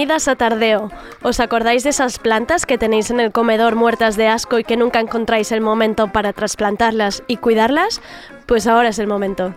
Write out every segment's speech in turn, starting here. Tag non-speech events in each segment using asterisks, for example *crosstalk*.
Bienvenidas a Tardeo. ¿Os acordáis de esas plantas que tenéis en el comedor muertas de asco y que nunca encontráis el momento para trasplantarlas y cuidarlas? Pues ahora es el momento.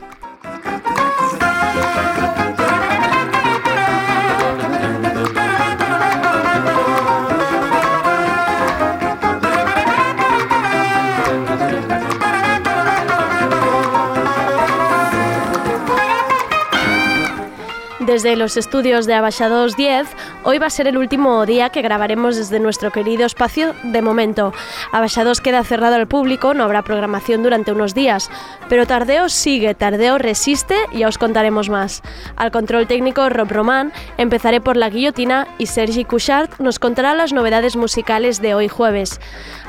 Desde los estudios de Abaixados 10, hoy va a ser el último día que grabaremos desde nuestro querido espacio de momento. Abaixados queda cerrado al público, no habrá programación durante unos días, pero Tardeo sigue, Tardeo resiste y ya os contaremos más. Al control técnico Rob Román, empezaré por la guillotina y Sergi Couchard nos contará las novedades musicales de hoy jueves.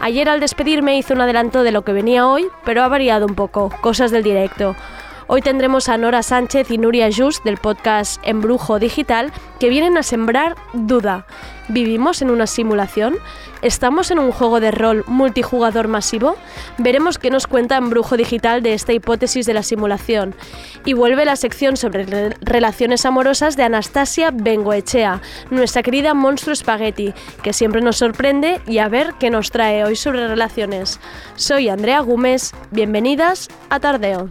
Ayer al despedirme hice un adelanto de lo que venía hoy, pero ha variado un poco, cosas del directo. Hoy tendremos a Nora Sánchez y Nuria Just del podcast Embrujo Digital que vienen a sembrar duda. ¿Vivimos en una simulación? ¿Estamos en un juego de rol multijugador masivo? Veremos qué nos cuenta Embrujo Digital de esta hipótesis de la simulación. Y vuelve la sección sobre re- relaciones amorosas de Anastasia Bengoechea, nuestra querida monstruo Spaghetti, que siempre nos sorprende y a ver qué nos trae hoy sobre relaciones. Soy Andrea Gómez, bienvenidas a Tardeo.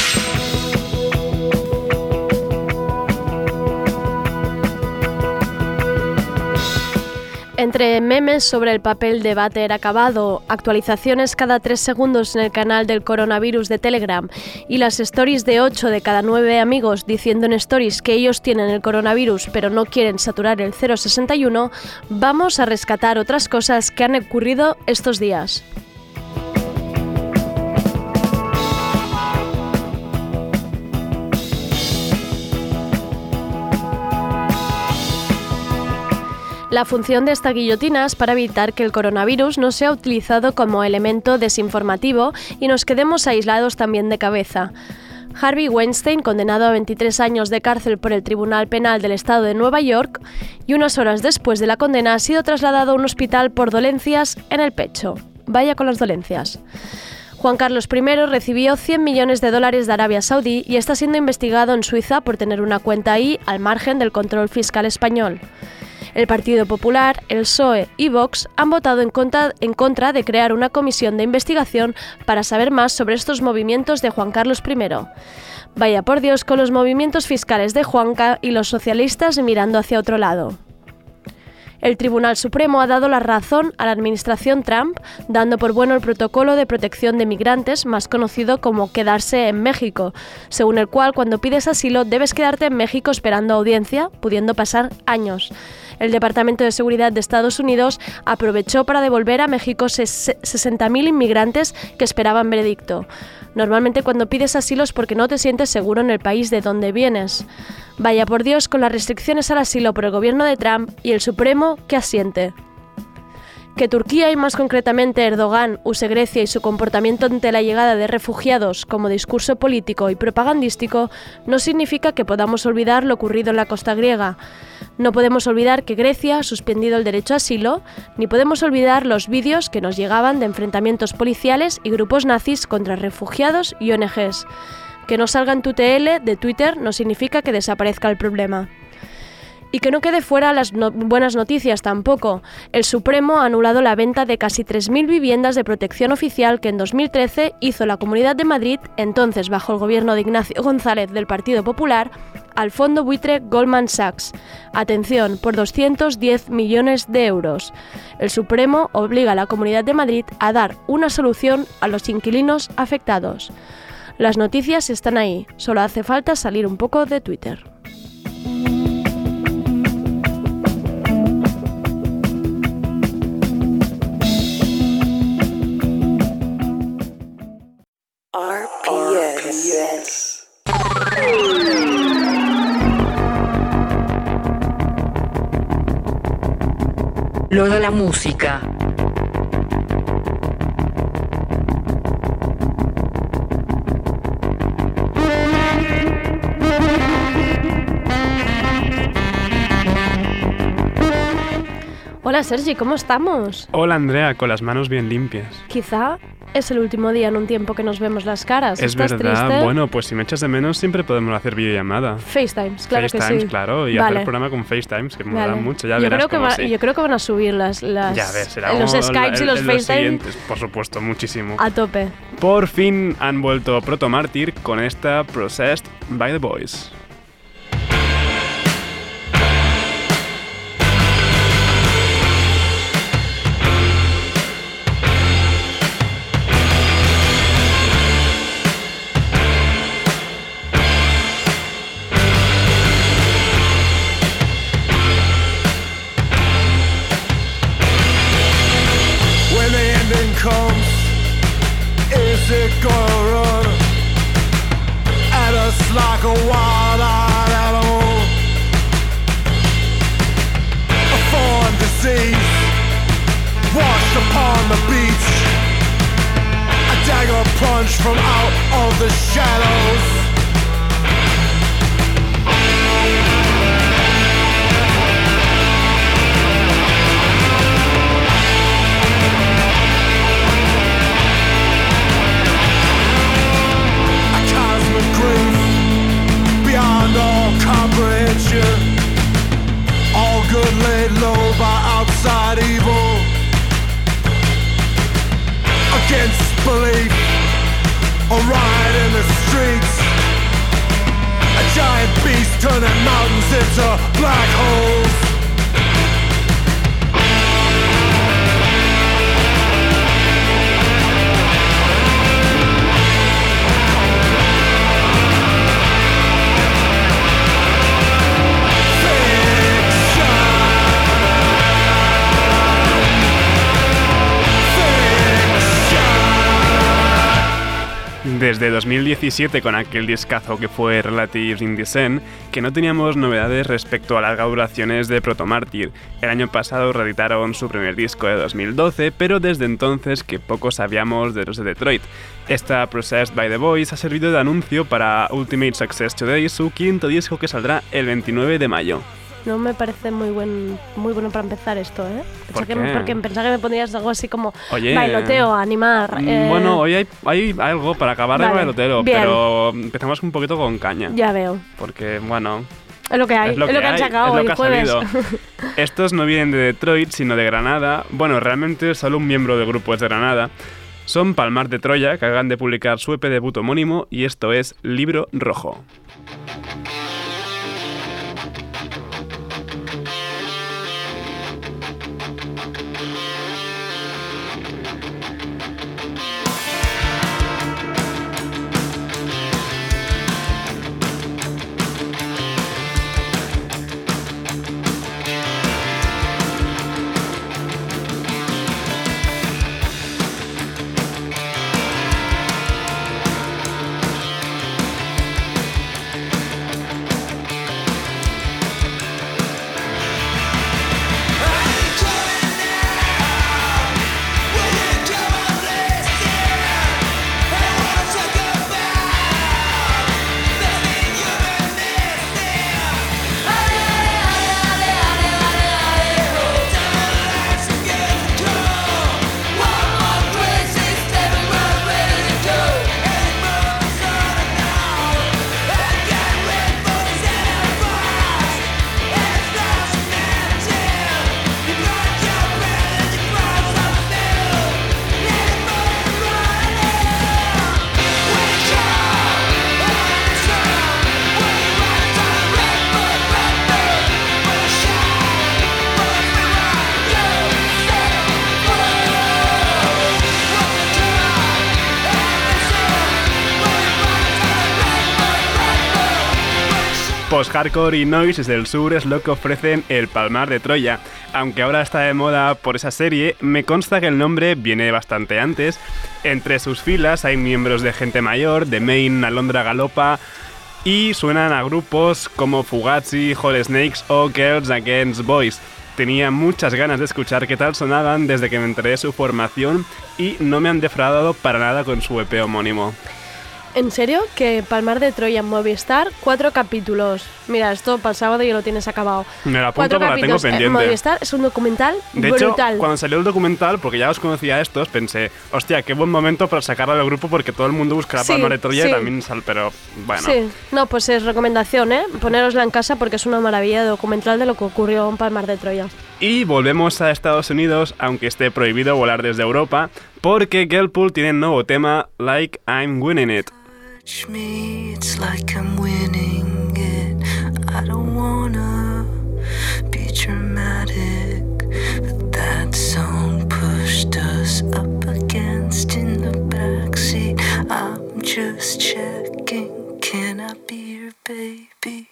Entre memes sobre el papel de váter acabado, actualizaciones cada tres segundos en el canal del coronavirus de Telegram y las stories de 8 de cada 9 amigos diciendo en stories que ellos tienen el coronavirus pero no quieren saturar el 061, vamos a rescatar otras cosas que han ocurrido estos días. La función de esta guillotina es para evitar que el coronavirus no sea utilizado como elemento desinformativo y nos quedemos aislados también de cabeza. Harvey Weinstein, condenado a 23 años de cárcel por el Tribunal Penal del Estado de Nueva York, y unas horas después de la condena ha sido trasladado a un hospital por dolencias en el pecho. Vaya con las dolencias. Juan Carlos I recibió 100 millones de dólares de Arabia Saudí y está siendo investigado en Suiza por tener una cuenta ahí al margen del control fiscal español. El Partido Popular, el PSOE y Vox han votado en contra, de crear una comisión de investigación para saber más sobre estos movimientos de Juan Carlos I. Vaya por Dios con los movimientos fiscales de Juanca y los socialistas mirando hacia otro lado. El Tribunal Supremo ha dado la razón a la administración Trump, dando por bueno el protocolo de protección de migrantes, más conocido como quedarse en México, según el cual cuando pides asilo debes quedarte en México esperando audiencia, pudiendo pasar años. El Departamento de Seguridad de Estados Unidos aprovechó para devolver a México 60.000 inmigrantes que esperaban veredicto. Normalmente cuando pides asilo es porque no te sientes seguro en el país de donde vienes. Vaya por Dios con las restricciones al asilo por el gobierno de Trump y el Supremo que asiente. Que Turquía y más concretamente Erdogan use Grecia y su comportamiento ante la llegada de refugiados como discurso político y propagandístico no significa que podamos olvidar lo ocurrido en la costa griega. No podemos olvidar que Grecia ha suspendido el derecho a asilo, ni podemos olvidar los vídeos que nos llegaban de enfrentamientos policiales y grupos nazis contra refugiados y ONGs. Que no salga en tu TL de Twitter no significa que desaparezca el problema. Y que no quede fuera las buenas noticias tampoco. El Supremo ha anulado la venta de casi 3.000 viviendas de protección oficial que en 2013 hizo la Comunidad de Madrid, entonces bajo el gobierno de Ignacio González del Partido Popular, al fondo buitre Goldman Sachs. Atención, por 210 millones de euros. El Supremo obliga a la Comunidad de Madrid a dar una solución a los inquilinos afectados. Las noticias están ahí, solo hace falta salir un poco de Twitter. RPS. Lo de la música. Hola Sergi, ¿cómo estamos? Hola Andrea, con las manos bien limpias. Quizá es el último día en un tiempo que nos vemos las caras. Es ¿Estás verdad, triste? bueno, pues si me echas de menos siempre podemos hacer videollamada. FaceTimes, claro FaceTimes, que sí. claro, y hacer el programa con FaceTimes, que me Vale. mola mucho, ya yo verás creo que cómo va- sí. Yo creo que van a subir las, las Ya ves, será los Skypes y los el- FaceTime siguientes, por supuesto, muchísimo. a tope. Por fin han vuelto Proto Mártir con esta Processed by the Boys. Desde 2017 con aquel discazo que fue Relatives in Descent, que no teníamos novedades respecto a las duraciones de Proto Mártir. El año pasado reeditaron su primer disco de 2012, pero desde entonces que poco sabíamos de los de Detroit. Esta Processed by the Boys ha servido de anuncio para Ultimate Success Today, su quinto disco que saldrá el 29 de mayo. No me parece muy buen muy bueno para empezar esto, ¿eh? ¿Por que, qué? porque pensaba que me pondrías algo así como Oye. bailoteo, animar. Mm, eh, Bueno, hoy hay, hay algo para acabar de Vale, bailotero, bien. pero empezamos un poquito con caña. Ya veo. Porque, bueno, Es lo que hay, es lo que, han hay, sacado es lo hoy que ha jueves. salido. *laughs* Estos no vienen de Detroit, sino de Granada. Bueno, realmente solo un miembro del grupo es de Granada. Son Palmar de Troya, que acaban de publicar su EP debut homónimo, y esto es Libro Rojo. Post-hardcore y noise desde el sur es lo que ofrecen el Palmar de Troya. Aunque ahora está de moda por esa serie, me consta que el nombre viene bastante antes. Entre sus filas hay miembros de gente mayor, de Maine, Alondra Galopa, y suenan a grupos como Fugazi, Hot Snakes o Girls Against Boys. Tenía muchas ganas de escuchar qué tal sonaban desde que me enteré de su formación y no me han defraudado para nada con su EP homónimo. ¿En serio? Que Palmar de Troya en Movistar, cuatro capítulos. Mira, esto para el sábado ya lo tienes acabado. Me lo apunto Cuatro porque la tengo capítulos en pendiente. Movistar es un documental De hecho, brutal. cuando salió el documental, porque ya os conocía a estos, pensé, hostia, qué buen momento para sacarlo del grupo porque todo el mundo buscará Sí, Palmar de Troya y sí. también sal, pero bueno. Sí, no, pues es recomendación, ¿eh? Ponerosla en casa porque es una maravilla de documental de lo que ocurrió en Palmar de Troya. Y volvemos a Estados Unidos, aunque esté prohibido volar desde Europa, porque Girlpool tiene un nuevo tema, Like I'm Winning It. just checking, can I be your baby?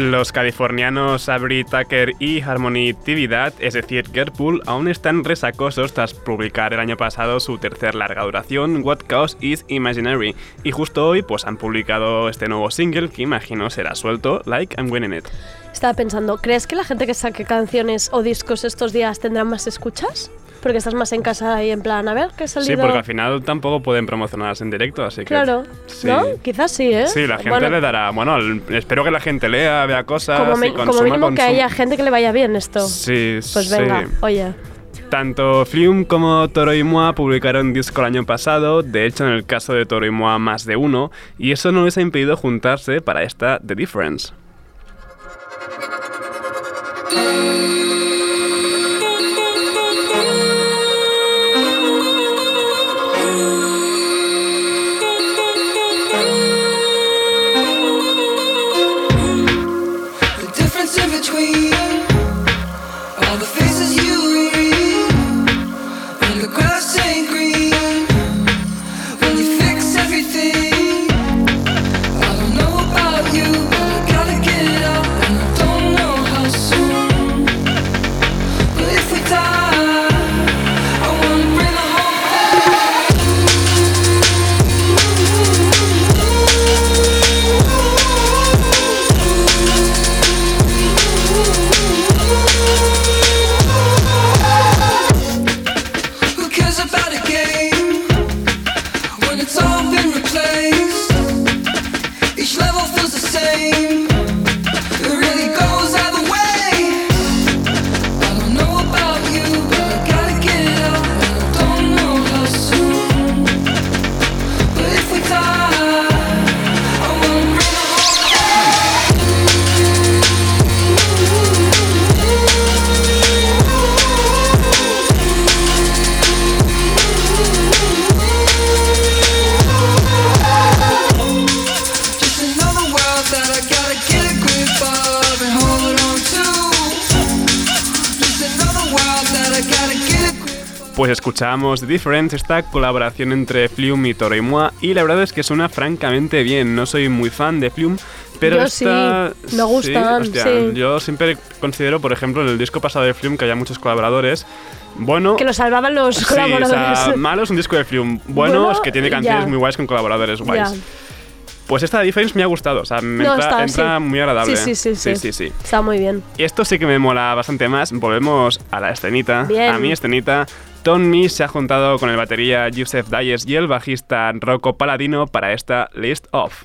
Los californianos Avery Tucker y Harmony Tividad, es decir, Girlpool, aún están resacosos tras publicar el año pasado su tercer larga duración, What Cause is Imaginary, y justo hoy pues han publicado este nuevo single que imagino será suelto, Like I'm Winning It. Estaba pensando, ¿crees que la gente que saque canciones o discos estos días tendrá más escuchas? Porque estás más en casa y en plan, a ver, ¿qué ha Sí, porque al final tampoco pueden promocionarlas en directo, así que... Claro, sí. ¿no? Quizás sí, ¿eh? Sí, la gente Bueno, le dará... Bueno, espero que la gente lea, vea cosas como, mi- y como consuma, mínimo que consuma. haya gente que le vaya bien esto. Sí, Pues venga, sí. oye. Tanto Flume como Toro y Moa publicaron disco el año pasado, de hecho en el caso de Toro y Moa más de uno, y eso no les ha impedido juntarse para esta The Difference. Escuchamos The Difference, esta colaboración entre Flume y Toro y Moi, y la verdad es que suena francamente bien. No soy muy fan de Flume, pero Yo esta... sí, me gustan, hostia, sí. Yo siempre considero, por ejemplo, en el disco pasado de Flume que había muchos colaboradores. Bueno, Que lo salvaban los sí, o colaboradores. sea, malo es un disco de Flume. Bueno, Bueno, es que tiene canciones ya. muy guays con colaboradores guays. Ya. Pues esta Difference me ha gustado, o sea, me No, entra, está, entra sí. muy agradable. Sí, sí, sí, sí, sí. sí, sí. Está muy bien. Y esto sí que me mola bastante más. Volvemos a la escenita. Bien. A mi escenita. Tommy se ha juntado con el batería Joseph Dyes y el bajista Rocco Paladino para esta List Off.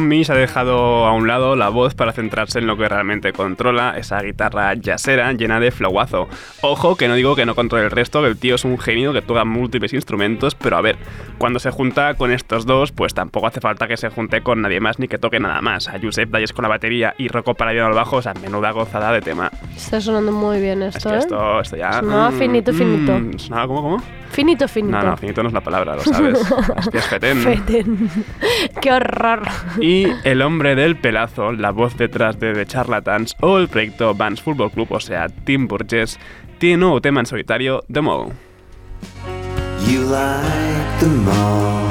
Tommy ha dejado a un lado la voz para centrarse en lo que realmente controla, esa guitarra jazzera llena de flowazo. Ojo, que no digo que no controle el resto, que el tío es un genio que toca múltiples instrumentos, pero a ver, cuando se junta con estos dos, pues tampoco hace falta que se junte con nadie más ni que toque nada más. A Josep Dalles con la batería y Rocco Paladino al bajo, o sea, menuda gozada de tema. Está sonando muy bien Es esto, que ¿eh? esto, esto ya... Sonaba finito, finito. ¿Sonaba cómo, cómo? Finito, finito. No, no, finito no es la palabra, lo sabes. *laughs* Hostias, fetén. Feten. Qué horror. Y el hombre del pelazo, la voz detrás de The Charlatans o el proyecto Vans Football Club, o sea, Tim Burgess, tiene nuevo tema en solitario, The Mole. You like them all.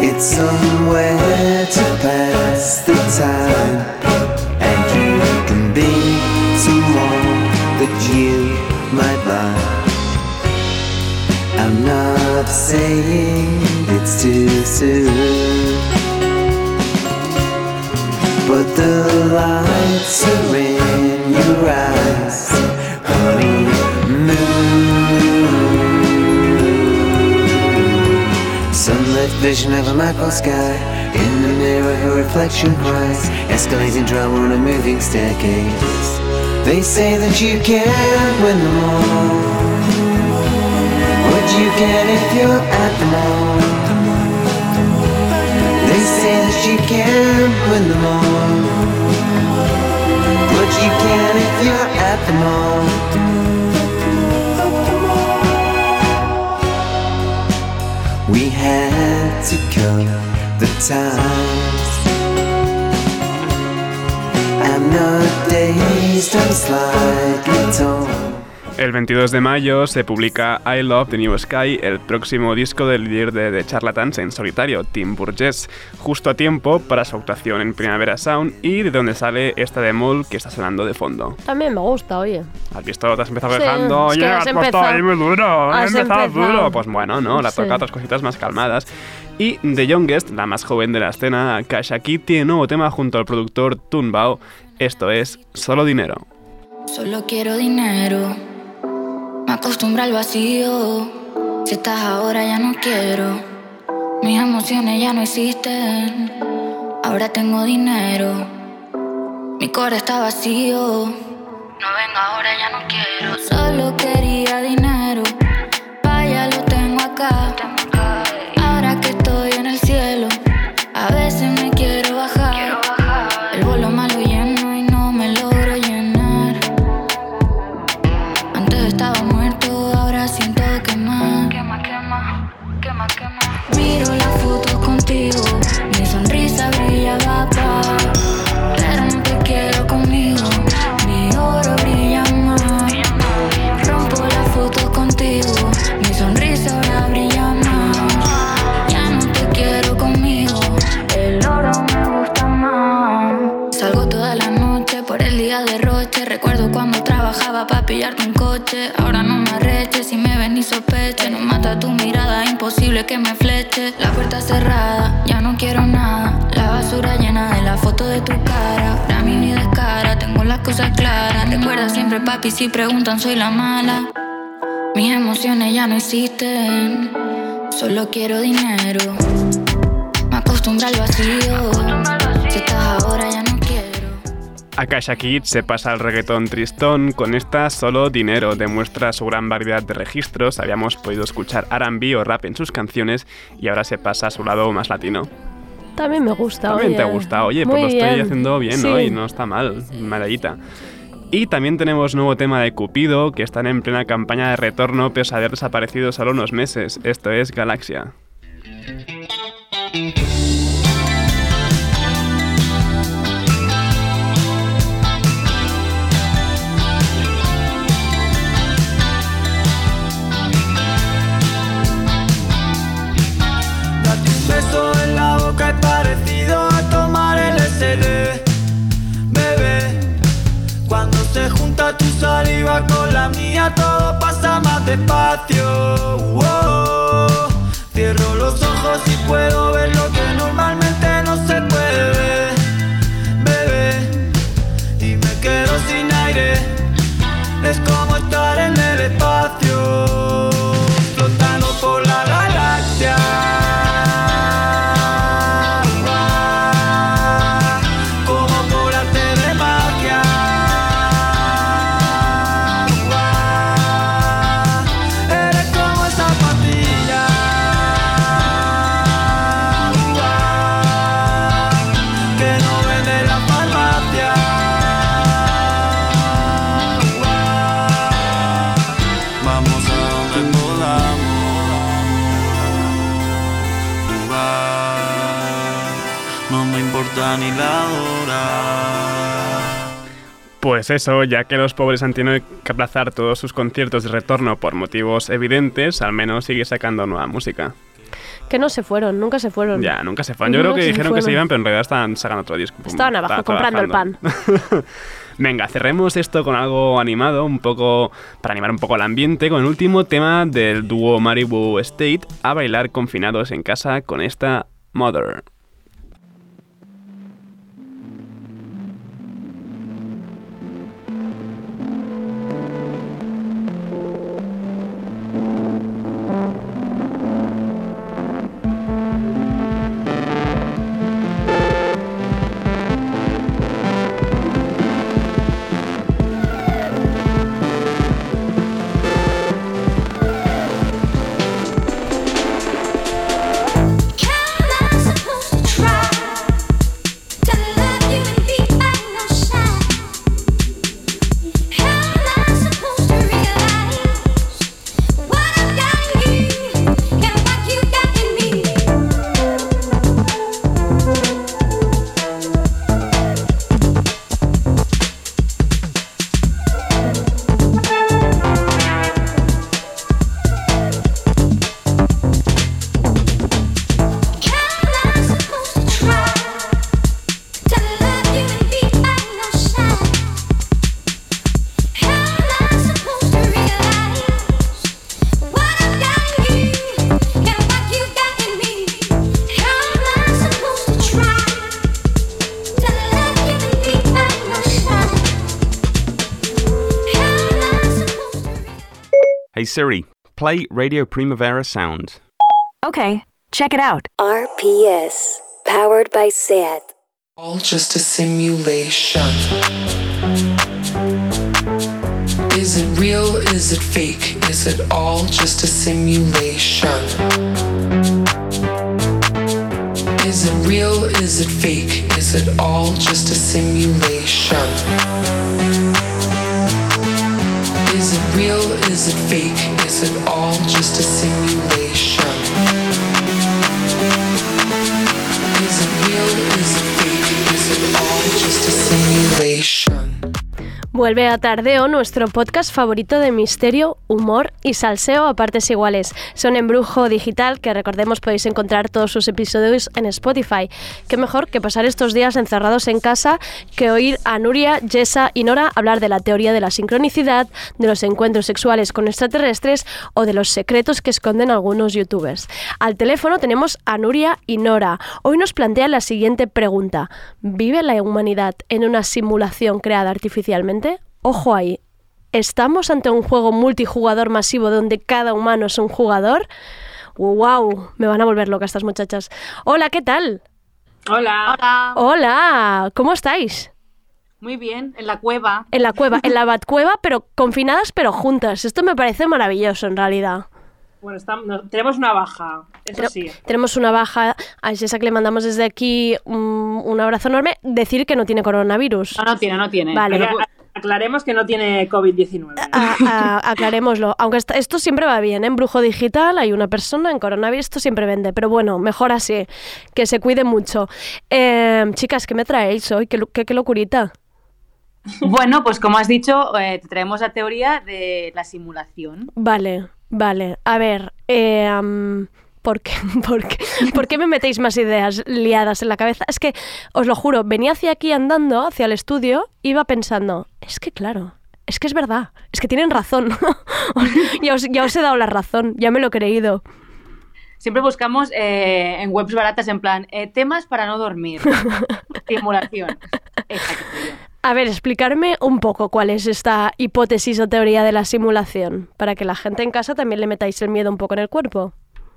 It's somewhere to pass the time, that you might like. I'm not saying it's too soon, but the lights are in your eyes, honey moon. Sunlit vision of a macro sky. In the mirror, her reflection cries. Escalating drama on a moving staircase. They say that you can't win them all. What you can if you're at the mall. They say that you can't win them all. But you can if you're at the mall. We had to cut the ties. El 22 de mayo se publica I Love the New Sky, el próximo disco del líder de The Charlatans en solitario, Tim Burgess, justo a tiempo para su actuación en Primavera Sound y de donde sale esta de Mole que está sonando de fondo. También me gusta, oye. ¿Has visto? Te has empezado Sí, que Oye, has has puesto ahí muy duro. Has has empezado empezado. duro. Pues bueno, no, la Sí. toca otras cositas más calmadas. Y The Youngest, la más joven de la escena, Kasha Kid, tiene nuevo tema junto al productor Tunbao. Esto es Solo Dinero. Solo quiero dinero. Me acostumbro al vacío. Si estás ahora ya no quiero. Mis emociones ya no existen. Ahora tengo dinero. Mi cora está vacío. No venga ahora ya no quiero. Solo quería dinero. Pillarte un coche. Ahora no me arreches si me ves ni sospeche. No mata tu mirada, imposible que me fleche. La puerta cerrada, ya no quiero nada. La basura llena de la foto de tu cara. Para mí ni descara, tengo las cosas claras. Recuerda siempre, papi, si preguntan, soy la mala. Mis emociones ya no existen. Solo quiero dinero. Me acostumbro al vacío. Akasha Kid se pasa al reggaetón tristón, con esta solo dinero demuestra su gran variedad de registros, habíamos podido escuchar R&B o rap en sus canciones y ahora se pasa a su lado más latino. También me gusta. También oye. te gusta, oye, pues Muy lo estoy haciendo bien, Sí. ¿no? Y no está mal, medallita. Y también tenemos nuevo tema de Cupido, que están en plena campaña de retorno pese a haber desaparecido solo unos meses. Esto es Galaxia. La boca es parecido a tomar el SD Bebé Cuando se junta tu saliva con la mía Todo pasa más despacio. Cierro los ojos y puedo ver lo que normalmente no se puede ver. Bebé Y me quedo sin aire. Es como ni la hora. Pues eso, ya que los pobres han tenido que aplazar todos sus conciertos de retorno por motivos evidentes, al menos sigue sacando nueva música. Que no se fueron, nunca se fueron. Ya, nunca se fueron. Yo creo que dijeron que se iban, pero en realidad estaban sacando otro disco. Estaban abajo comprando el pan. *laughs* Venga, cerremos esto con algo animado, un poco para animar un poco el ambiente, con el último tema del dúo Maribu State, a bailar confinados en casa con esta Mother. Siri, play Radio Primavera Sound. Okay, check it out. RPS, powered by SAT. All just a simulation. Is it real? Is it fake? Is it all just a simulation? Is it real? Is it fake? Is it all just a simulation? Real? Is it fake? Is it all just a simulation? Vuelve a Tardeo, nuestro podcast favorito de misterio, humor y salseo a partes iguales. Son Embrujo Digital, que recordemos podéis encontrar todos sus episodios en Spotify. Qué mejor que pasar estos días encerrados en casa que oír a Nuria, Jessa y Nora hablar de la teoría de la sincronicidad, de los encuentros sexuales con extraterrestres o de los secretos que esconden algunos youtubers. Al teléfono tenemos a Nuria y Nora. Hoy nos plantean la siguiente pregunta. ¿Vive la humanidad en una simulación creada artificialmente? Ojo ahí. ¿Estamos ante un juego multijugador masivo donde cada humano es un jugador? ¡Wow! Me van a volver locas estas muchachas. Hola, ¿qué tal? Hola. Hola. Hola, ¿cómo estáis? Muy bien, en la cueva. En la cueva, en la Batcueva, pero confinadas pero juntas. Esto me parece maravilloso en realidad. Bueno, estamos, no, tenemos una baja, eso Pero- sí. Tenemos una baja. A Jessa que le mandamos desde aquí un, un abrazo enorme. Decir que no tiene coronavirus. No, no tiene, no tiene. Vale. Pero aclaremos que no tiene COVID-19. A- a- aclarémoslo. Aunque esto siempre va bien, ¿eh? En brujo digital hay una persona, en coronavirus esto siempre vende. Pero bueno, mejor así. Que se cuide mucho. Eh, chicas, ¿qué me traéis hoy? ¿Qué, qué, qué locurita? *laughs* Bueno, pues como has dicho, eh, te traemos la teoría de la simulación. Vale, vale. A ver, eh, am, ¿por, qué, *laughs* por, qué, por qué me metéis más ideas liadas en la cabeza? Es que, os lo juro, venía hacia aquí andando, hacia el estudio, iba pensando, es que claro, es que es verdad, es que tienen razón. *laughs* ya, os, ya os he dado la razón, ya me lo he creído. Siempre buscamos eh, en webs baratas en plan eh, temas para no dormir. *laughs* Simulación. A ver, explicarme un poco cuál es esta hipótesis o teoría de la simulación, para que la gente en casa también le metáis el miedo un poco en el cuerpo.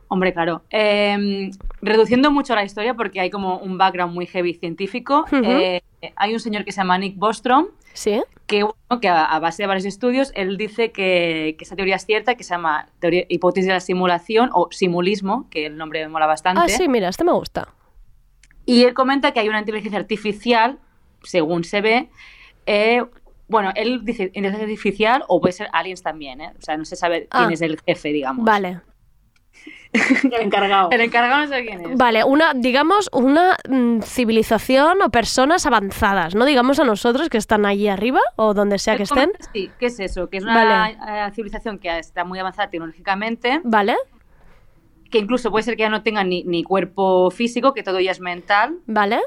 Hombre, claro. Eh, reduciendo mucho la historia, porque hay como un background muy heavy científico, eh, hay un señor que se llama Nick Bostrom, ¿Sí? que, bueno, que a, a base de varios estudios, él dice que, que esa teoría es cierta, que se llama teoría, hipótesis de la simulación o simulismo, que el nombre me mola bastante. Ah, sí, mira, este me gusta. Y él comenta que hay una inteligencia artificial, según se ve, eh, bueno, él dice inteligencia artificial o puede ser aliens también, ¿eh? O sea, no se sabe quién Ah. es el jefe, digamos. Vale. *laughs* el encargado. El encargado no sé quién es. Vale, una, digamos, una mm, civilización o personas avanzadas, no digamos a nosotros que están allí arriba o donde sea que estén. Sí, ¿qué es eso? Que es una Vale. eh, civilización que está muy avanzada tecnológicamente, Vale, que incluso puede ser que ya no tengan ni, ni cuerpo físico, que todo ya es mental, vale.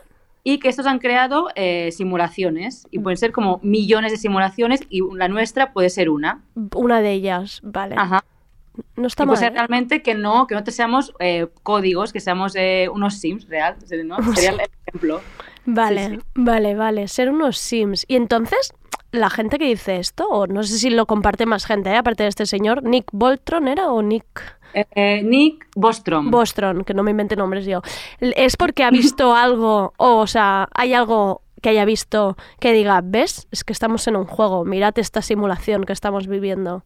y que estos han creado eh, simulaciones, y pueden ser como millones de simulaciones, y la nuestra puede ser una. Una de ellas, vale. Ajá. No está y puede mal. ser ¿eh? realmente que no, que no te seamos eh, códigos, que seamos eh, unos sims real, ¿no? *laughs* Sería el ejemplo. Vale, Sí, sí. vale, vale. Ser unos Sims. Y entonces, la gente que dice esto, o no sé si lo comparte más gente, aparte de este señor, Nick Boltron era o Nick Eh, Nick Bostrom. Bostron, que no me invente nombres yo. ¿Es porque ha visto *laughs* algo, o, o sea, hay algo que haya visto que diga, ves, es que estamos en un juego, mirad esta simulación que estamos viviendo?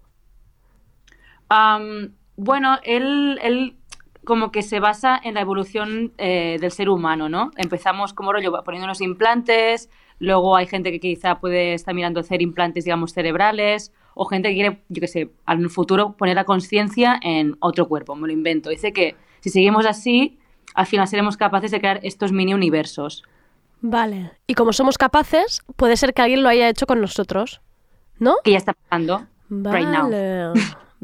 Am, bueno, él, él como que se basa en la evolución eh, del ser humano, ¿no? Empezamos como rollo poniéndonos implantes, luego hay gente que quizá puede estar mirando hacer implantes, digamos, cerebrales, o gente que quiere, yo qué sé, en el futuro poner la conciencia en otro cuerpo, me lo invento. Dice que si seguimos así, al final seremos capaces de crear estos mini universos. Vale. Y como somos capaces, puede ser que alguien lo haya hecho con nosotros, ¿no? Que ya está pasando right now.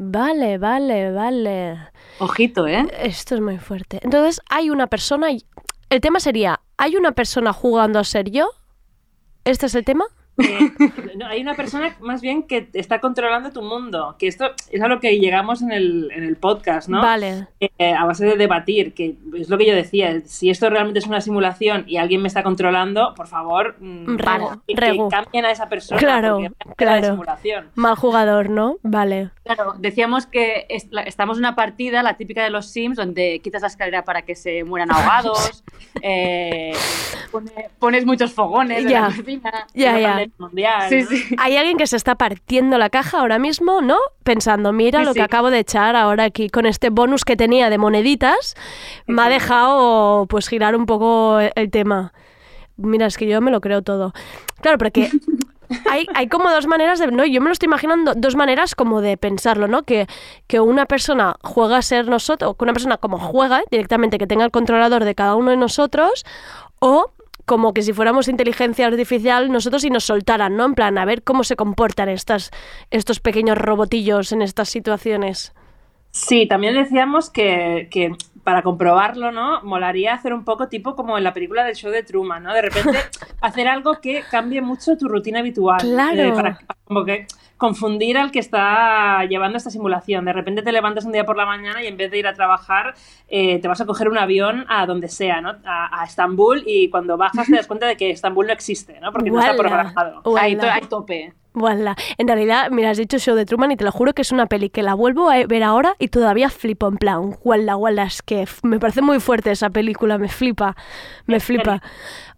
Vale. Vale, vale. Ojito, ¿eh? Esto es muy fuerte. Entonces, hay una persona. y- El tema sería: ¿hay una persona jugando a ser yo? ¿Este es el tema? No, hay una persona más bien que está controlando tu mundo, que esto es a lo que llegamos en el, en el podcast, ¿no? Vale. Eh, a base de debatir, que es lo que yo decía, si esto realmente es una simulación y alguien me está controlando, por favor, mm, Regu, que, cambien a esa persona. Claro, claro. simulación. Mal jugador, ¿no? Vale. Claro, decíamos que es- la- estamos en una partida, la típica de los Sims, donde quitas la escalera para que se mueran *laughs* ahogados, eh, pone- pones muchos fogones en la cocina, Ya, ya. Mundial. Sí, sí. Hay alguien que se está partiendo la caja ahora mismo, ¿no? Pensando, mira Sí, lo sí. que acabo de echar ahora aquí con este bonus que tenía de moneditas, me ha dejado pues girar un poco el tema. Mira, es que yo me lo creo todo. Claro, porque *laughs* hay, hay como dos maneras de... No, yo me lo estoy imaginando, dos maneras como de pensarlo, ¿no? Que, que una persona juega a ser nosotros, o que una persona como juega directamente, que tenga el controlador de cada uno de nosotros, o como que si fuéramos inteligencia artificial nosotros y nos soltaran, ¿no? En plan, a ver cómo se comportan estas, estos pequeños robotillos en estas situaciones. Sí, también decíamos que, que para comprobarlo, ¿no? Molaría hacer un poco tipo como en la película del show de Truman, ¿no? De repente *laughs* hacer algo que cambie mucho tu rutina habitual. Claro. Eh, para, como que confundir al que está llevando esta simulación. De repente te levantas un día por la mañana y en vez de ir a trabajar, eh, te vas a coger un avión a donde sea, ¿no? A, a Estambul y cuando bajas te das cuenta de que Estambul no existe, ¿no? Porque no está programado. Ahí, to- ahí tope. Guala. En realidad, mira, has dicho show de Truman y te lo juro que es una peli que la vuelvo a ver ahora y todavía flipo en plan, guala, guala, es que me parece muy fuerte esa película, me flipa, me flipa.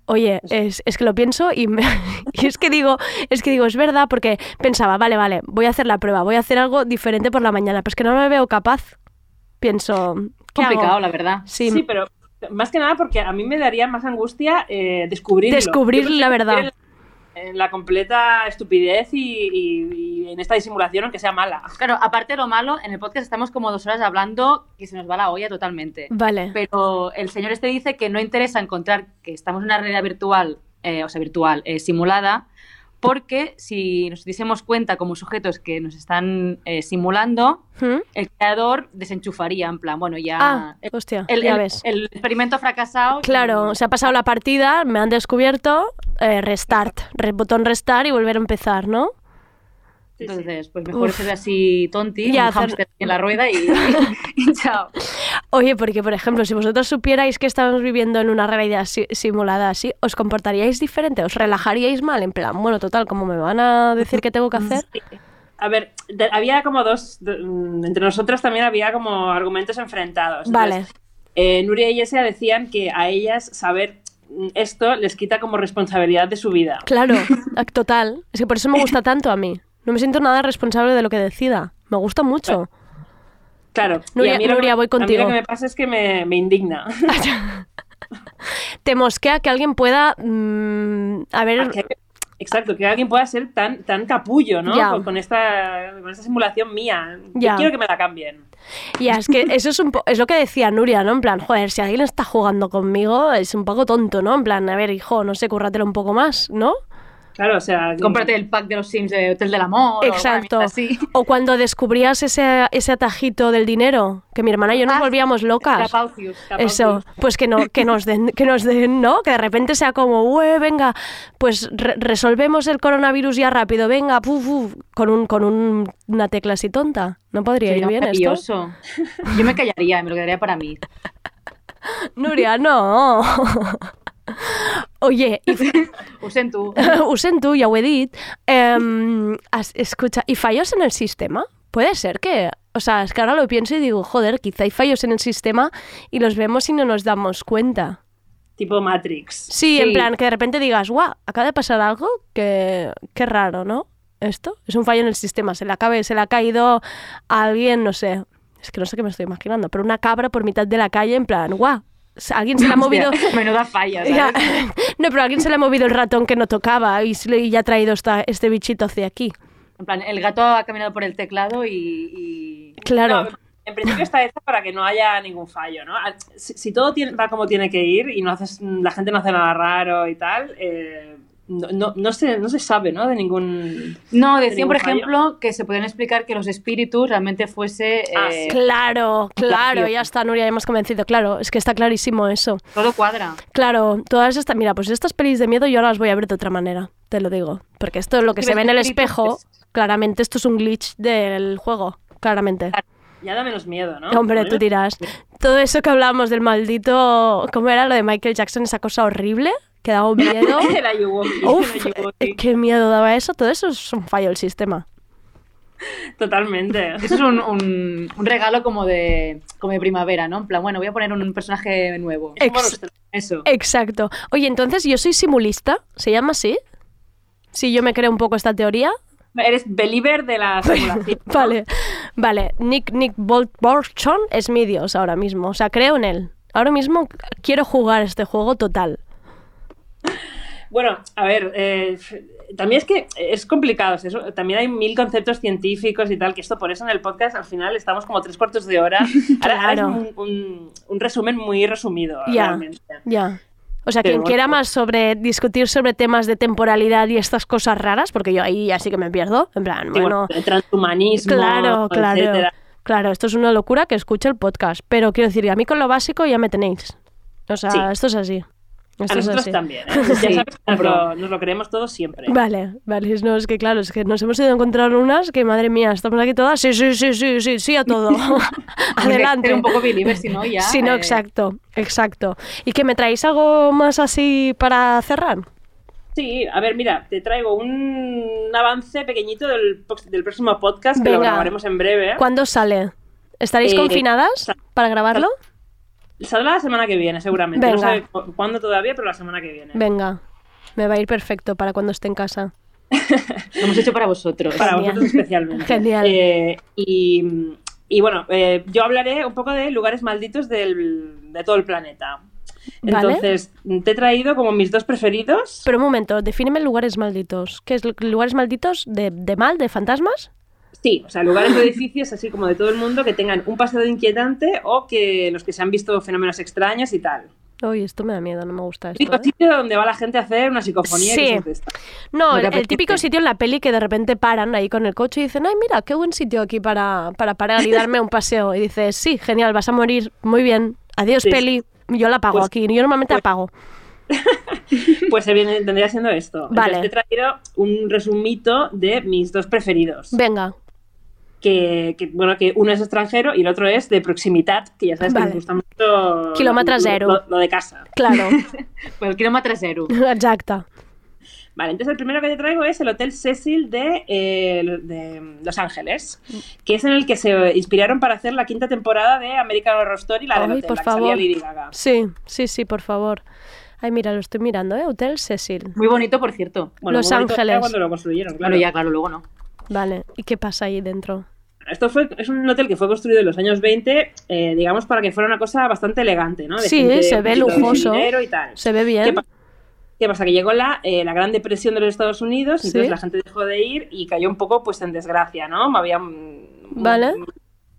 Oye, es, es que lo pienso y, me- *laughs* y es que digo, es que digo, es verdad, porque pensaba, vale, vale, voy a hacer la prueba, voy a hacer algo diferente por la mañana, pero es que no me veo capaz. Pienso, ¿qué hago? Complicado, la verdad. Sí, Sí, pero más que nada porque a mí me daría más angustia eh, descubrirlo. Descubrir la verdad. En, en la completa estupidez y, y- y en esta disimulación, aunque sea mala. Claro, aparte de lo malo, en el podcast estamos como dos horas hablando que se nos va la olla totalmente. Vale. Pero el señor este dice que no interesa encontrar que estamos en una realidad virtual, eh, o sea, virtual, eh, simulada, porque si nos diésemos cuenta como sujetos que nos están eh, simulando, ¿Mm? el creador desenchufaría, en plan, bueno, ya... Ah, el, hostia, el- ya el- ves. el experimento ha fracasado. y- Claro, se ha pasado la partida, me han descubierto, eh, restart, re- botón restart y volver a empezar, ¿no? Entonces, pues mejor Uf. ser así tonti, Ya, un hacer- en la rueda y, *laughs* y chao. Oye, porque por ejemplo, si vosotros supierais que estamos viviendo en una realidad si- simulada así, ¿os comportaríais diferente? ¿Os relajaríais mal? En plan, bueno, total, como me van a decir qué tengo que hacer. A ver, de- había como dos, de- mm, entre nosotras también había como argumentos enfrentados. Vale. Entonces, eh, Nuria y Jessia decían que a ellas saber mm, esto les quita como responsabilidad de su vida. Claro, *laughs* total. Es que por eso me gusta tanto a mí. No me siento nada responsable de lo que decida. Me gusta mucho. Claro. y Nuria- a mí lo voy A mí contigo. lo que me pasa es que me, me indigna. *laughs* Te mosquea que alguien pueda... mm, a ver... Que- Exacto, que alguien pueda ser tan, tan capullo, ¿no? Con, con esta, con esta simulación mía. Yo quiero que me la cambien. Ya, es que eso es un po- es lo que decía Nuria, ¿no? En plan, joder, si alguien está jugando conmigo es un poco tonto, ¿no? En plan, a ver, hijo, no sé, cúrratelo un poco más, ¿no? Claro, o sea... Cómprate el pack de los Sims de Hotel del Amor. Exacto. O, así. O cuando descubrías ese, ese atajito del dinero, que mi hermana y yo nos Ah, volvíamos locas. Capaucius, Eso, Capaucius. pues que, no, que, nos den, que nos den, ¿no? Que de repente sea como, "Ue, venga, pues re- resolvemos el coronavirus ya rápido, venga, puf, puf", con, un, con un- una tecla así tonta. ¿No podría ir bien esto? maravilloso. Yo me callaría, me lo quedaría para mí. *laughs* Nuria, no. Oye, *laughs* y Usen tú. *laughs* usen tu, ja ho he dit. Em, as- escucha, ¿y fallos en el sistema? Puede ser que, o sea, es que ahora lo pienso y digo, joder, quizá hay fallos en el sistema y los vemos y no nos damos cuenta. Tipo Matrix. Sí, en plan, que de repente digas, guau, acaba de pasar algo que, qué raro, ¿no? Esto es un fallo en el sistema, se le, acabe, se le ha caído a alguien, no sé, es que no sé qué me estoy imaginando, pero una cabra por mitad de la calle, en plan, guau, alguien se le ha *laughs* movido... Hostia, menuda falla, ¿sabes? Ya. *laughs* No, pero alguien se le ha movido el ratón que no tocaba y, ya ha traído esta- este bichito hacia aquí. En plan, el gato ha caminado por el teclado y... y- Claro. No, en principio está hecha para que no haya ningún fallo, ¿no? Al- Si, si todo tiene- va como tiene que ir y no haces, la gente no hace nada raro y tal, eh, no, no, no se, no se sabe, ¿no? De ningún... No, de decían, ningún por fallo. ejemplo, que se podían explicar que los espíritus realmente fuese... Ah, eh, Claro, claro, ya está, Nuria, ya hemos convencido. Claro, es que está clarísimo eso. Todo cuadra. Claro, todas estas. Mira, pues estas pelis de miedo yo ahora las voy a ver de otra manera, te lo digo. Porque esto es lo que se ve en el espejo. es- Claramente, esto es un glitch del juego. Claramente. Ya da menos miedo, ¿no? Hombre, tú dirás. Todo eso que hablábamos del maldito. ¿Cómo era lo de Michael Jackson? Esa cosa horrible que daba un miedo. *laughs* Ayuwoki, Uf, qué miedo daba eso. Todo eso es un fallo del sistema. Totalmente. Eso es un, un- un regalo como de, como de primavera, ¿no? En plan, bueno, voy a poner un personaje nuevo. Ex- Eso. Exacto. Oye, entonces yo soy simulista. ¿Se llama así? Si yo me creo un poco esta teoría. Eres believer de la *laughs* simulación. ¿no? Vale, vale. Nick, Nick Bolt Borchon es mi dios ahora mismo. O sea, creo en él. Ahora mismo quiero jugar este juego total. Bueno, a ver, eh, también es que es complicado. eso- también hay mil conceptos científicos y tal, que esto por eso en el podcast al final estamos como tres cuartos de hora. *laughs* Ahora, ahora es Claro. un, un- un resumen muy resumido, Ya, realmente. ya. O sea, Pero quien quiera más sobre discutir sobre temas de temporalidad y estas cosas raras, porque yo ahí ya sí que me pierdo, en plan, bueno, el transhumanismo, claro, claro, etcétera. claro, esto es una locura que escuche el podcast, pero quiero decir, a mí con lo básico ya me tenéis. O sea, Sí. esto es así. Esto A nosotros también, ¿eh? *laughs* Sí. Ya sabes nos lo, nos lo creemos todos siempre. Vale, vale, no, es que claro, es que nos hemos ido a encontrar unas que, madre mía, estamos aquí todas, sí, sí, sí, sí, sí, sí a todo. *laughs* *laughs* Adelante. Ser un poco believer, si no, ya. Sí, no, eh, exacto, exacto. ¿Y que me traéis algo más así para cerrar? Sí, a ver, mira, te traigo un avance pequeñito del, del próximo podcast que lo grabaremos en breve. ¿Cuándo sale? ¿Estaréis Eh, confinadas para grabarlo? Saldrá la semana que viene, seguramente. No sé cu- cuándo todavía, pero la semana que viene. Venga, me va a ir perfecto para cuando esté en casa. *laughs* Lo hemos hecho para vosotros. Para Genial. vosotros especialmente. Genial. Eh, y, y bueno, eh, yo hablaré un poco de lugares malditos del- de todo el planeta. Vale. Entonces, te he traído como mis dos preferidos. Pero un momento, defíneme lugares malditos. ¿Qué es lugares malditos de, de mal, de fantasmas? Sí, o sea, lugares o *laughs* edificios así como de todo el mundo que tengan un pasado inquietante o que los que se han visto fenómenos extraños y tal. Uy, esto me da miedo, no me gusta esto. Típico ¿eh? sitio donde va la gente a hacer una psicofonía y Sí. estas. No, ¿No el, típico sitio en la peli que de repente paran ahí con el coche y dicen, ay, mira, qué buen sitio aquí para, para parar y darme un paseo. Y dices, sí, genial, vas a morir, muy bien, adiós Sí. peli. Yo la pago Pues- aquí, yo normalmente la pago. *laughs* Pues se viene, tendría siendo esto. Vale. Entonces te he traído un resumito de mis dos preferidos. Venga, Que, que, bueno, que uno es extranjero y el otro es de proximidad, que ya sabes Vale. que me gusta mucho. Kilómetro lo- cero. Lo, lo de casa. claro, *laughs* Pues el kilómetro cero. *laughs* exacto. Vale, entonces el primero que te traigo es el Hotel Cecil de, eh, de Los Ángeles, que es en el que se inspiraron para hacer la quinta temporada de American Horror Story, la Ay, hotel, por la que salía favor. Lady Gaga. Sí, sí, sí, por favor. Ay, mira, lo estoy mirando, ¿eh? Hotel Cecil. Muy bonito, por cierto. Bueno, Los Ángeles. era cuando lo construyeron, claro. Claro, ya, claro, luego no. Vale, ¿y qué pasa ahí dentro? Esto fue, es un hotel que fue construido en los años 20, eh, digamos, para que fuera una cosa bastante elegante, ¿no? De Sí, gente se ve lujoso. y tal. Se ve ¿Qué, bien. pa- qué pasa? Que llegó la, eh, la Gran Depresión de los Estados Unidos Sí. entonces la gente dejó de ir y cayó un poco pues en desgracia, ¿no? Había Vale.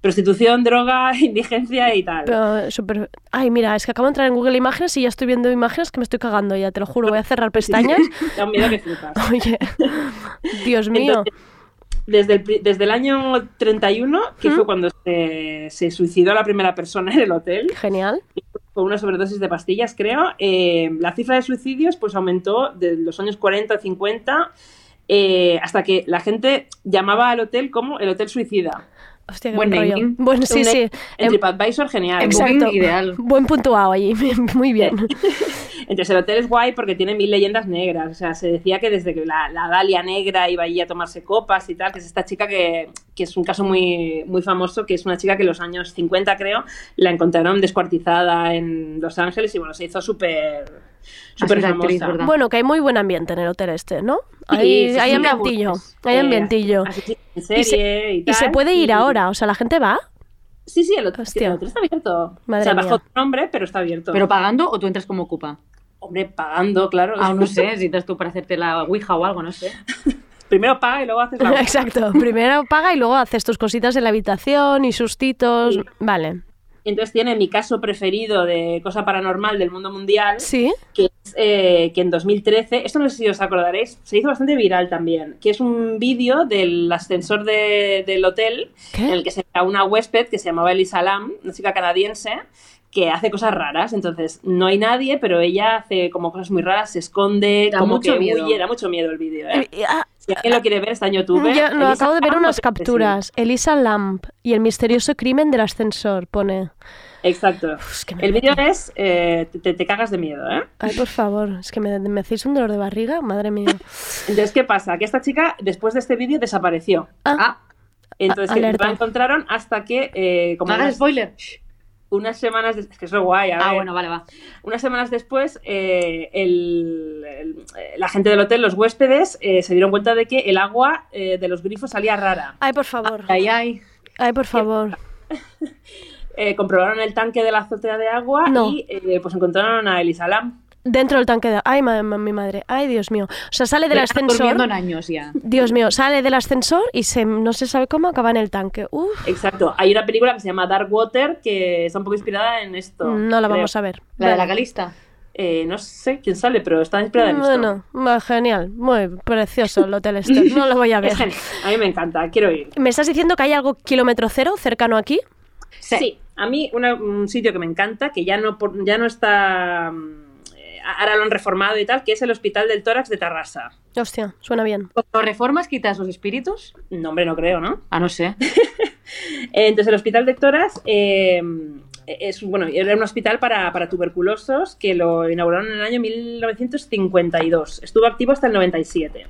prostitución, droga, *laughs* indigencia y tal. Pero súper... Ay, mira, es que acabo de entrar en Google Imágenes y ya estoy viendo imágenes que me estoy cagando ya, te lo juro. Voy a cerrar *laughs* pestañas. *laughs* Da miedo que flipas. Oye, Dios mío. Entonces, desde, el, desde el año 31, que fue cuando se, se suicidó la primera persona en el hotel, Genial. con una sobredosis de pastillas, creo, eh, la cifra de suicidios pues aumentó de los años 40 a 50 eh, hasta que la gente llamaba al hotel como el hotel suicida. Hostia, qué Buen buen sí, Un sí. En Em, TripAdvisor, genial. Exacto. Ideal. Buen puntuado allí. *laughs* Muy bien. *laughs* Entonces el hotel es guay porque tiene mil leyendas negras. O sea, se decía que desde que la, la Dalia Negra iba allí a tomarse copas y tal, que es esta chica que, que es un caso muy, muy famoso, que es una chica que en los años 50 creo, la encontraron descuartizada en Los Ángeles y bueno, se hizo súper súper actriz, famosa. ¿verdad? Bueno, que hay muy buen ambiente en el hotel este, ¿no? Sí, Hay, sí, hay sí, ambientillo. Hay ambientillo. así sí, en Y se, y, se puede ir y- ahora, o sea, la gente va. Sí, sí, el hotel, el hotel está abierto. Madre o sea, mía. bajo tu nombre, pero está abierto. ¿Pero pagando o tú entras como ocupa? Hombre, pagando, claro. Ah, no sé, si entras tú para hacerte la Ouija o algo, no sé. *laughs* Primero paga y luego haces la *laughs* Exacto. Primero paga y luego haces tus cositas en la habitación y sustitos. Vale. Entonces tiene mi caso preferido de cosa paranormal del mundo mundial, Sí. que es eh, que en 2013, esto no sé si os acordaréis, se hizo bastante viral también, que es un vídeo del ascensor de- del hotel ¿Qué? en el que se ve a una huésped que se llamaba Elisa Lam, una chica canadiense, que hace cosas raras. Entonces, no hay nadie, pero ella hace como cosas muy raras, se esconde, Da como mucho que miedo. huye, da mucho miedo el vídeo. ¿eh? Eh, ah, Si alguien lo quiere ver, está en YouTube. no, Elisa acabo de ver unas capturas. Elisa Lamp y el misterioso crimen del ascensor, pone. Exacto. es que me el vídeo es, eh, te, te cagas de miedo, ¿eh? Ay, por favor, es que me, me hacéis un dolor de barriga, madre mía. *laughs* Entonces, ¿qué pasa? Que esta chica, después de este vídeo, desapareció. Ah, Entonces, A- que no alerta. la encontraron hasta que, eh, como no hagas unas, spoiler. Unas semanas, des- es que eso es guay, a Ah, ver. bueno, vale, va. Unas semanas después, eh, el- el- eh, la gente del hotel, los huéspedes, eh, se dieron cuenta de que el agua eh, de los grifos salía rara. Ay, por favor. Ay, ay. Ay, por favor. *laughs* Eh, comprobaron el tanque de la azotea de agua No. y eh, pues encontraron a Elisa Lam. Dentro del tanque de... Ay, ma- ma- mi madre. Ay, Dios mío. O sea, sale del ascensor... en años ya. Dios mío, sale del ascensor y se, no se sabe cómo acaba en el tanque. Uf, Exacto. Hay una película que se llama Dark Water que está un poco inspirada en esto. no la creo. vamos a ver. La de la calista. Eh, no sé quién sale, pero está inspirada en esto. Bueno, va, genial, muy precioso el Hotel Esther, no lo voy a *laughs* ver. Es genial. A mí me encanta, quiero ir. ¿Me estás diciendo que hay algo kilómetro cero cercano aquí? Sí, a mí una- un sitio que me encanta, que ya no, por- ya no está... Ahora lo han reformado y tal, que es el Hospital del Tórax de Tarrasa. Hostia, suena bien. ¿Cuando reformas quitas los espíritus? No, hombre, no creo, ¿no? Ah, no sé. *laughs* Entonces, el Hospital de Tórax eh, es, bueno, era un hospital para, para tuberculosos que lo inauguraron en el año 1952. Estuvo activo hasta el 97.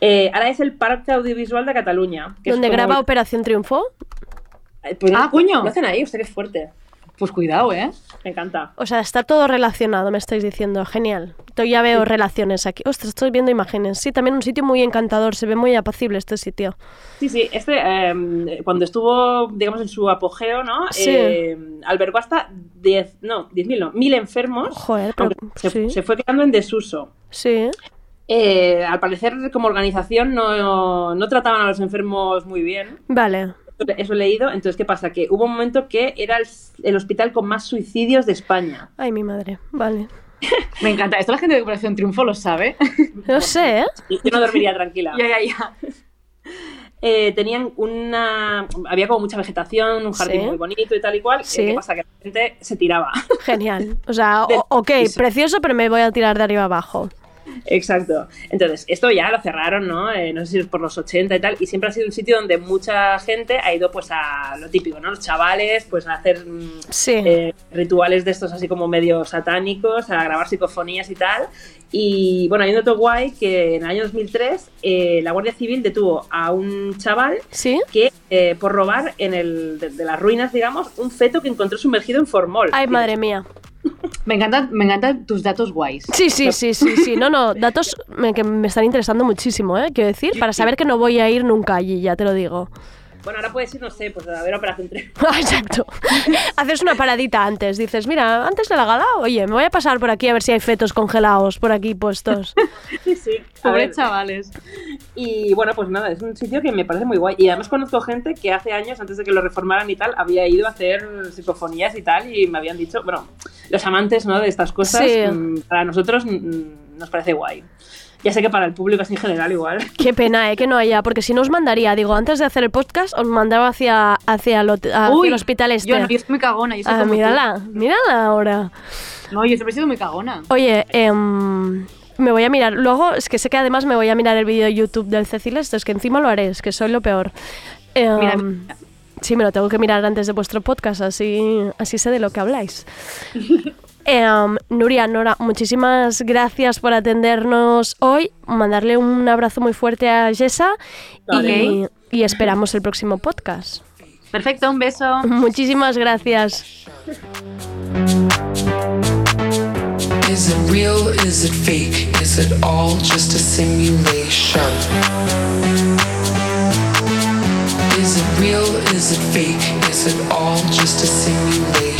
Eh, ahora es el Parque Audiovisual de Cataluña. que es ¿Donde como- graba Operación Triunfo? Eh, pues Ah, coño. Lo hacen ahí, usted es fuerte. Pues cuidado, ¿eh? Me encanta. O sea, está todo relacionado, me estáis diciendo. Genial. Yo ya veo relaciones aquí. Ostras, estoy viendo imágenes. Sí, también un sitio muy encantador. Se ve muy apacible este sitio. Sí, sí, este, eh, cuando estuvo, digamos, en su apogeo, ¿no? Sí. Eh, albergó hasta 10, no, 10.000 no, 1.000 enfermos. Joder, pero- aunque se, sí. se fue quedando en desuso. Sí. Eh, al parecer, como organización, no, no trataban a los enfermos muy bien. Vale. Eso he leído. Entonces, ¿qué pasa? Que hubo un momento que era el, el hospital con más suicidios de España. Ay, mi madre. Vale. *laughs* Me encanta. Esto la gente de Operación Triunfo lo sabe. *laughs* No sé, ¿eh? Y Yo no dormiría tranquila. *laughs* ya, ya, ya. Eh, tenían una. Había como mucha vegetación, un jardín Sí. muy bonito y tal y cual. Sí. ¿Qué pasa? Que la gente se tiraba. Genial. O sea, ok, precioso, pero me voy a tirar de arriba abajo. Exacto. Entonces, esto ya lo cerraron, ¿no? Eh, no sé si es por los 80 y tal, y siempre ha sido un sitio donde mucha gente ha ido pues a lo típico, ¿no? Los chavales, pues a hacer mm, Sí. eh, rituales de estos así como medio satánicos, a grabar psicofonías y tal. Y bueno, hay un dato guay que en el año 2003 eh, la Guardia Civil detuvo a un chaval ¿Sí? que eh, por robar en el de, de las ruinas, digamos, un feto que encontró sumergido en formol. Ay, madre mía. Me encantan, me encantan tus datos guays. Sí, sí, sí, sí, sí. No, no, datos me- que me están interesando muchísimo, ¿eh? Quiero decir, para saber que no voy a ir nunca allí, ya te lo digo. Bueno, ahora puedes ir, no sé, pues a ver Operación Triunfo. *laughs* Exacto. Haces una paradita antes. Dices, mira, antes de la gala, oye, me voy a pasar por aquí a ver si hay fetos congelados por aquí puestos. Sí, sí. *laughs* Pobre chavales. Y bueno, pues nada, es un sitio que me parece muy guay. Y además conozco gente que hace años, antes de que lo reformaran y tal, había ido a hacer psicofonías y tal, y me habían dicho, bueno, los amantes ¿no? de estas cosas, Sí. mm, para nosotros mm, nos parece guay. Ya sé que para el público así en general igual. *laughs* Qué pena, ¿eh? Que no haya, porque si no os mandaría, digo, antes de hacer el podcast, os mandaba hacia, hacia, el, hacia Uy, el hospital este. Yo, no, yo soy muy cagona. Yo soy Ah, como tú. mírala, mírala ahora. No, yo siempre he sido muy cagona. Oye, em, me voy a mirar. Luego, es que sé que además me voy a mirar el vídeo de YouTube del Cecil, esto es que encima lo haré, es que soy lo peor. Mira, mira. Sí, me lo tengo que mirar antes de vuestro podcast, así, así sé de lo que habláis. *laughs* Em, Nuria, Nora, muchísimas gracias por atendernos hoy. Mandarle un abrazo muy fuerte a Jessa y, y esperamos el próximo podcast. Perfecto, un beso. *laughs* Muchísimas gracias. Is it real? Is it fake? Is it all just a simulation? Is it real? Is it fake? Is it all just a simulation?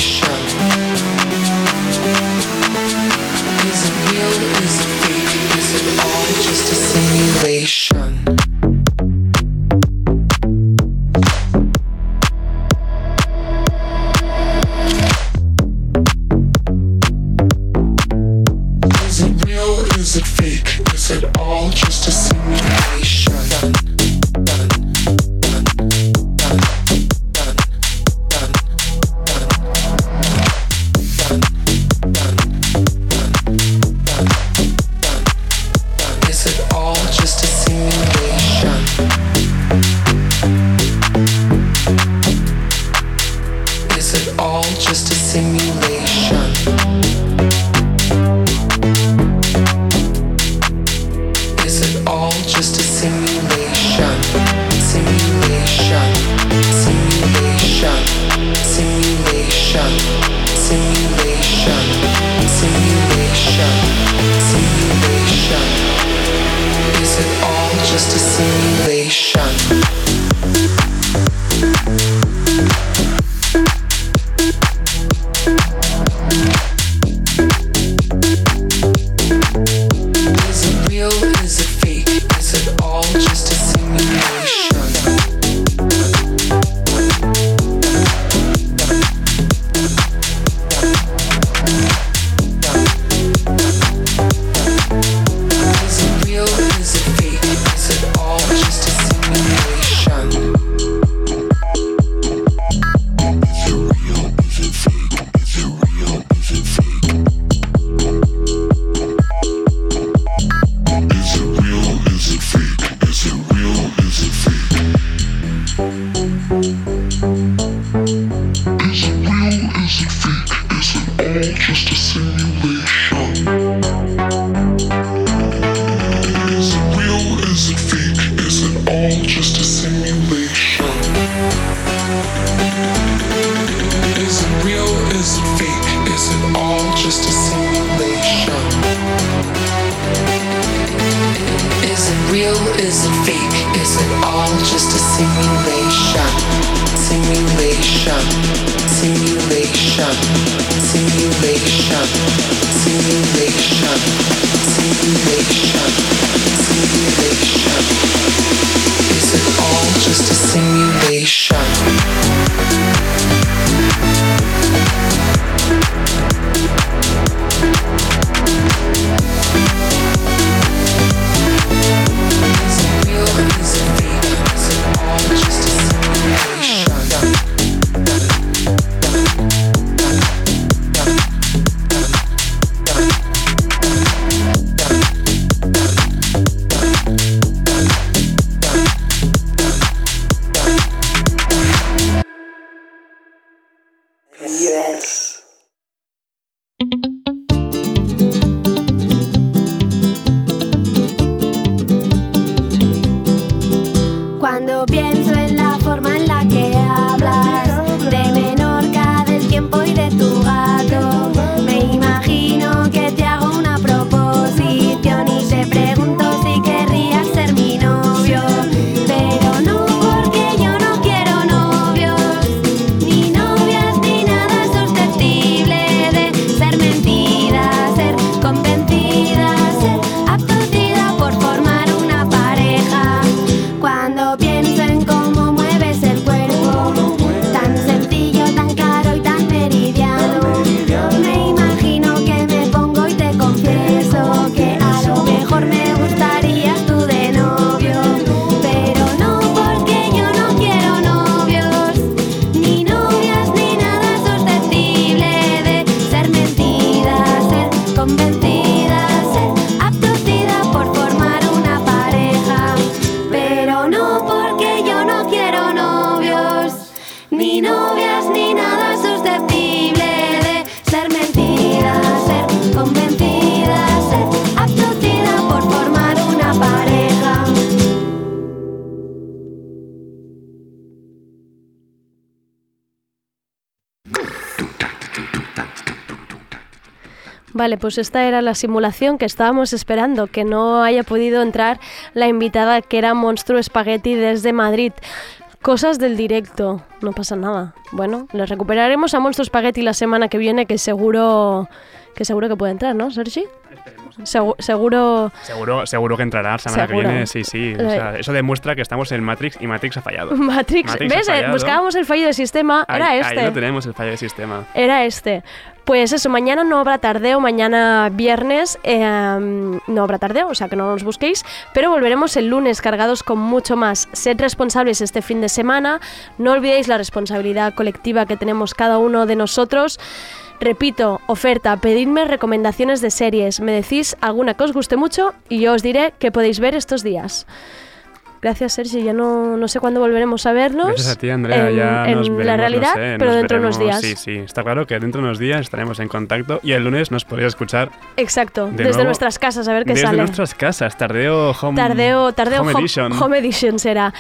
Vale, pues esta era la simulación que estábamos esperando, que no haya podido entrar la invitada que era Monstruo Spaghetti desde Madrid. Cosas del directo, no pasa nada. Bueno, le recuperaremos a Monstruo Spaghetti la semana que viene, que seguro que seguro que puede entrar, ¿no, Sergi? Segu- seguro Seguro, seguro que entrará la semana Seguro. que viene, sí, sí. O sea, eso demuestra que estamos en Matrix y Matrix ha fallado. *laughs* Matrix, ha ¿ves? Eh, fallado. Buscábamos el fallo de sistema, Ahí- era Ahí este. lo tenemos, el fallo de sistema. Era este. Pues eso, mañana no habrá tardeo, mañana viernes eh, no habrá tardeo, o sea que no nos busquéis, pero volveremos el lunes cargados con mucho más. Sed responsables este fin de semana, no olvidéis la responsabilidad colectiva que tenemos cada uno de nosotros. Repito, oferta, pedidme recomendaciones de series, me decís alguna que os guste mucho y yo os diré qué podéis ver estos días. Gracias, Sergi. Ya no, no sé cuándo volveremos a vernos. Gracias a ti, Andrea. en, ya en nos la veremos, realidad, no sé, pero dentro de unos días. Sí, sí. Está claro que dentro de unos días estaremos en contacto y el lunes nos podréis escuchar Exacto, De desde nuevo, nuestras casas, a ver qué desde sale. nuestras casas. Tardeo Home, Tardeo, tardeo home home, Edition. home edition será.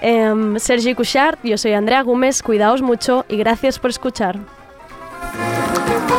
Em, Sergi Cushart, yo soy Andrea Gómez, cuidaos mucho y gracias por escuchar. Thank you.